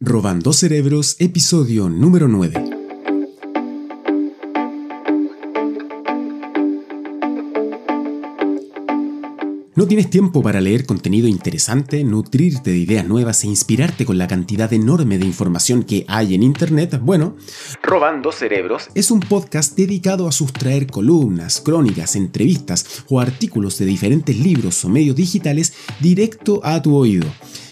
Robando Cerebros, episodio número 9. ¿No tienes tiempo para leer contenido interesante, nutrirte de ideas nuevas e inspirarte con la cantidad enorme de información que hay en Internet? Bueno, Robando Cerebros es un podcast dedicado a sustraer columnas, crónicas, entrevistas o artículos de diferentes libros o medios digitales directo a tu oído.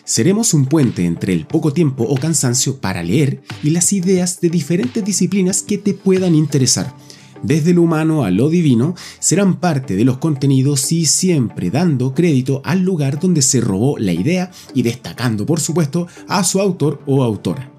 Seremos un puente entre el poco tiempo o cansancio para leer y las ideas de diferentes disciplinas que te puedan interesar desde lo humano a lo divino, serán parte de los contenidos y siempre dando crédito al lugar donde se robó la idea y destacando, por supuesto, a su autor o autora.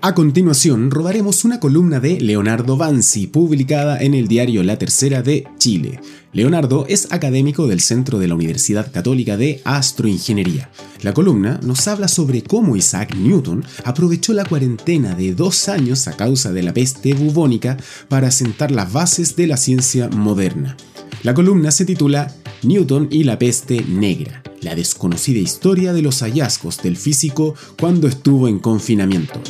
A continuación, rodaremos una columna de Leonardo Banzi, publicada en el diario La Tercera de Chile. Leonardo es académico del Centro de la Universidad Católica de Astroingeniería. La columna nos habla sobre cómo Isaac Newton aprovechó la cuarentena de dos años a causa de la peste bubónica para sentar las bases de la ciencia moderna. La columna se titula Newton y la peste negra, la desconocida historia de los hallazgos del físico cuando estuvo en confinamiento.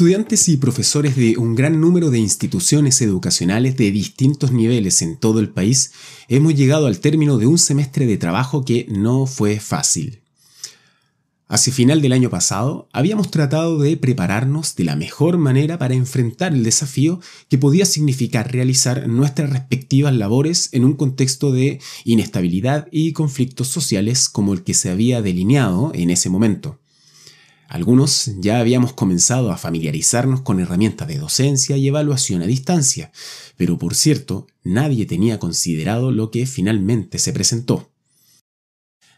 Estudiantes y profesores de un gran número de instituciones educacionales de distintos niveles en todo el país hemos llegado al término de un semestre de trabajo que no fue fácil. Hacia final del año pasado habíamos tratado de prepararnos de la mejor manera para enfrentar el desafío que podía significar realizar nuestras respectivas labores en un contexto de inestabilidad y conflictos sociales como el que se había delineado en ese momento. Algunos ya habíamos comenzado a familiarizarnos con herramientas de docencia y evaluación a distancia, pero por cierto, nadie tenía considerado lo que finalmente se presentó.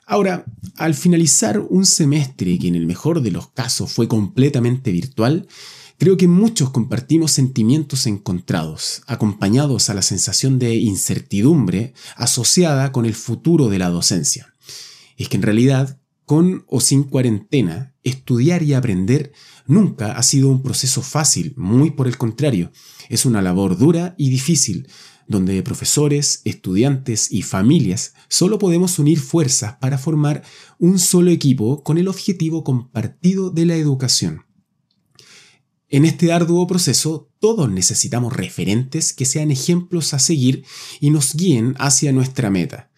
Ahora, al finalizar un semestre que en el mejor de los casos fue completamente virtual, creo que muchos compartimos sentimientos encontrados, acompañados a la sensación de incertidumbre asociada con el futuro de la docencia. Es que en realidad con o sin cuarentena, estudiar y aprender nunca ha sido un proceso fácil, muy por el contrario, es una labor dura y difícil, donde profesores, estudiantes y familias solo podemos unir fuerzas para formar un solo equipo con el objetivo compartido de la educación. En este arduo proceso, todos necesitamos referentes que sean ejemplos a seguir y nos guíen hacia nuestra meta.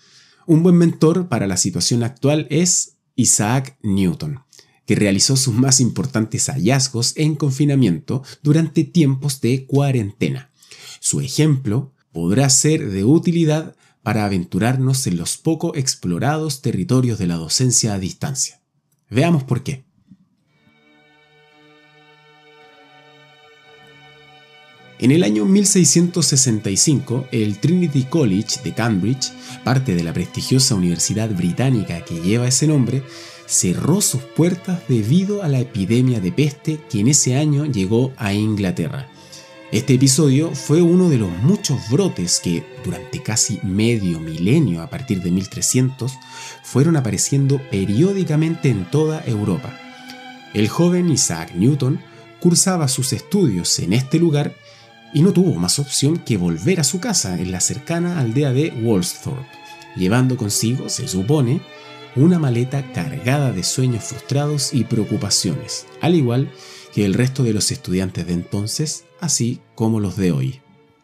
Un buen mentor para la situación actual es Isaac Newton, que realizó sus más importantes hallazgos en confinamiento durante tiempos de cuarentena. Su ejemplo podrá ser de utilidad para aventurarnos en los poco explorados territorios de la docencia a distancia. Veamos por qué. En el año 1665, el Trinity College de Cambridge, parte de la prestigiosa universidad británica que lleva ese nombre, cerró sus puertas debido a la epidemia de peste que en ese año llegó a Inglaterra. Este episodio fue uno de los muchos brotes que, durante casi medio milenio a partir de 1300, fueron apareciendo periódicamente en toda Europa. El joven Isaac Newton cursaba sus estudios en este lugar y no tuvo más opción que volver a su casa en la cercana aldea de Woolsthorpe, llevando consigo, se supone, una maleta cargada de sueños frustrados y preocupaciones, al igual que el resto de los estudiantes de entonces, así como los de hoy.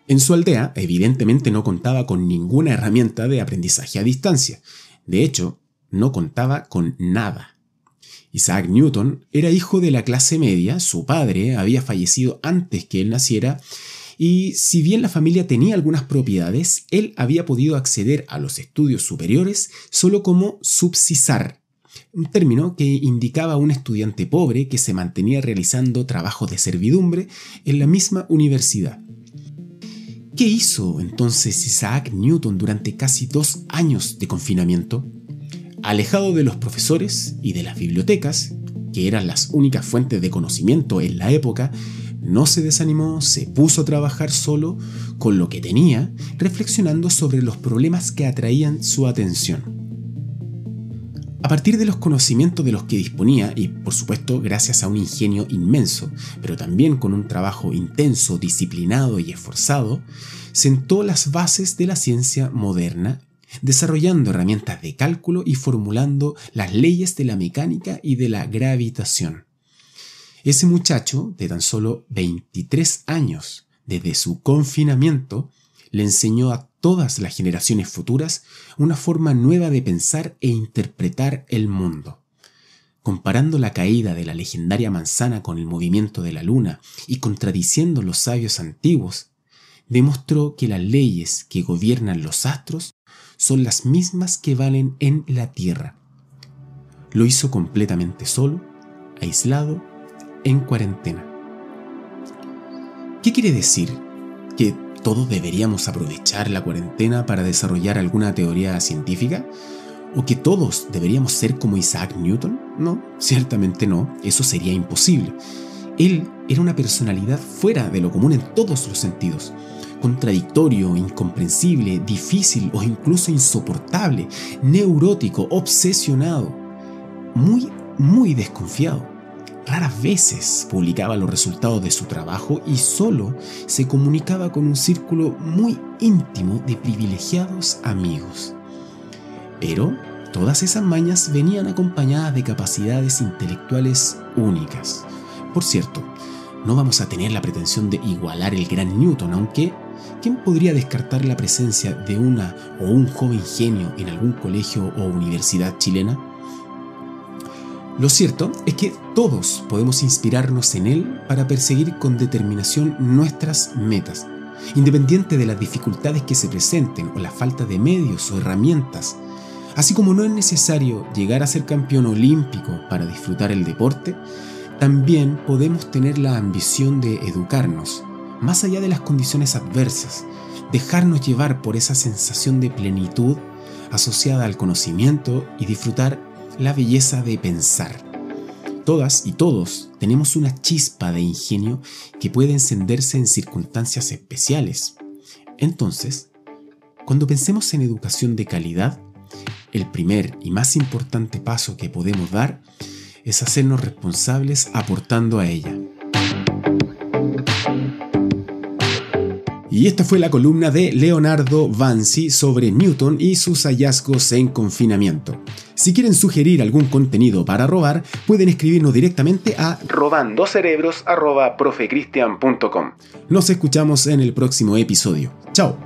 En su aldea, evidentemente no contaba con ninguna herramienta de aprendizaje a distancia. De hecho, no contaba con nada. Isaac Newton era hijo de la clase media, su padre había fallecido antes que él naciera y si bien la familia tenía algunas propiedades, él había podido acceder a los estudios superiores solo como subsisar, un término que indicaba a un estudiante pobre que se mantenía realizando trabajos de servidumbre en la misma universidad. ¿Qué hizo entonces Isaac Newton durante casi dos años de confinamiento? Alejado de los profesores y de las bibliotecas, que eran las únicas fuentes de conocimiento en la época, no se desanimó, se puso a trabajar solo con lo que tenía, reflexionando sobre los problemas que atraían su atención. A partir de los conocimientos de los que disponía, y por supuesto gracias a un ingenio inmenso, pero también con un trabajo intenso, disciplinado y esforzado, sentó las bases de la ciencia moderna desarrollando herramientas de cálculo y formulando las leyes de la mecánica y de la gravitación. Ese muchacho, de tan solo 23 años, desde su confinamiento, le enseñó a todas las generaciones futuras una forma nueva de pensar e interpretar el mundo. Comparando la caída de la legendaria manzana con el movimiento de la luna y contradiciendo los sabios antiguos, demostró que las leyes que gobiernan los astros son las mismas que valen en la Tierra. Lo hizo completamente solo, aislado, en cuarentena. ¿Qué quiere decir? ¿Que todos deberíamos aprovechar la cuarentena para desarrollar alguna teoría científica? ¿O que todos deberíamos ser como Isaac Newton? No, ciertamente no, eso sería imposible. Él era una personalidad fuera de lo común en todos los sentidos. Contradictorio, incomprensible, difícil o incluso insoportable, neurótico, obsesionado, muy, muy desconfiado. Raras veces publicaba los resultados de su trabajo y solo se comunicaba con un círculo muy íntimo de privilegiados amigos. Pero todas esas mañas venían acompañadas de capacidades intelectuales únicas. Por cierto, no vamos a tener la pretensión de igualar el gran Newton, aunque ¿quién podría descartar la presencia de una o un joven genio en algún colegio o universidad chilena? Lo cierto es que todos podemos inspirarnos en él para perseguir con determinación nuestras metas, independiente de las dificultades que se presenten o la falta de medios o herramientas. Así como no es necesario llegar a ser campeón olímpico para disfrutar el deporte, también podemos tener la ambición de educarnos, más allá de las condiciones adversas, dejarnos llevar por esa sensación de plenitud asociada al conocimiento y disfrutar la belleza de pensar. Todas y todos tenemos una chispa de ingenio que puede encenderse en circunstancias especiales. Entonces, cuando pensemos en educación de calidad, el primer y más importante paso que podemos dar es hacernos responsables aportando a ella. Y esta fue la columna de Leonardo Vanzi sobre Newton y sus hallazgos en confinamiento. Si quieren sugerir algún contenido para robar, pueden escribirnos directamente a robandocerebros.profecristian.com. Nos escuchamos en el próximo episodio. ¡Chao!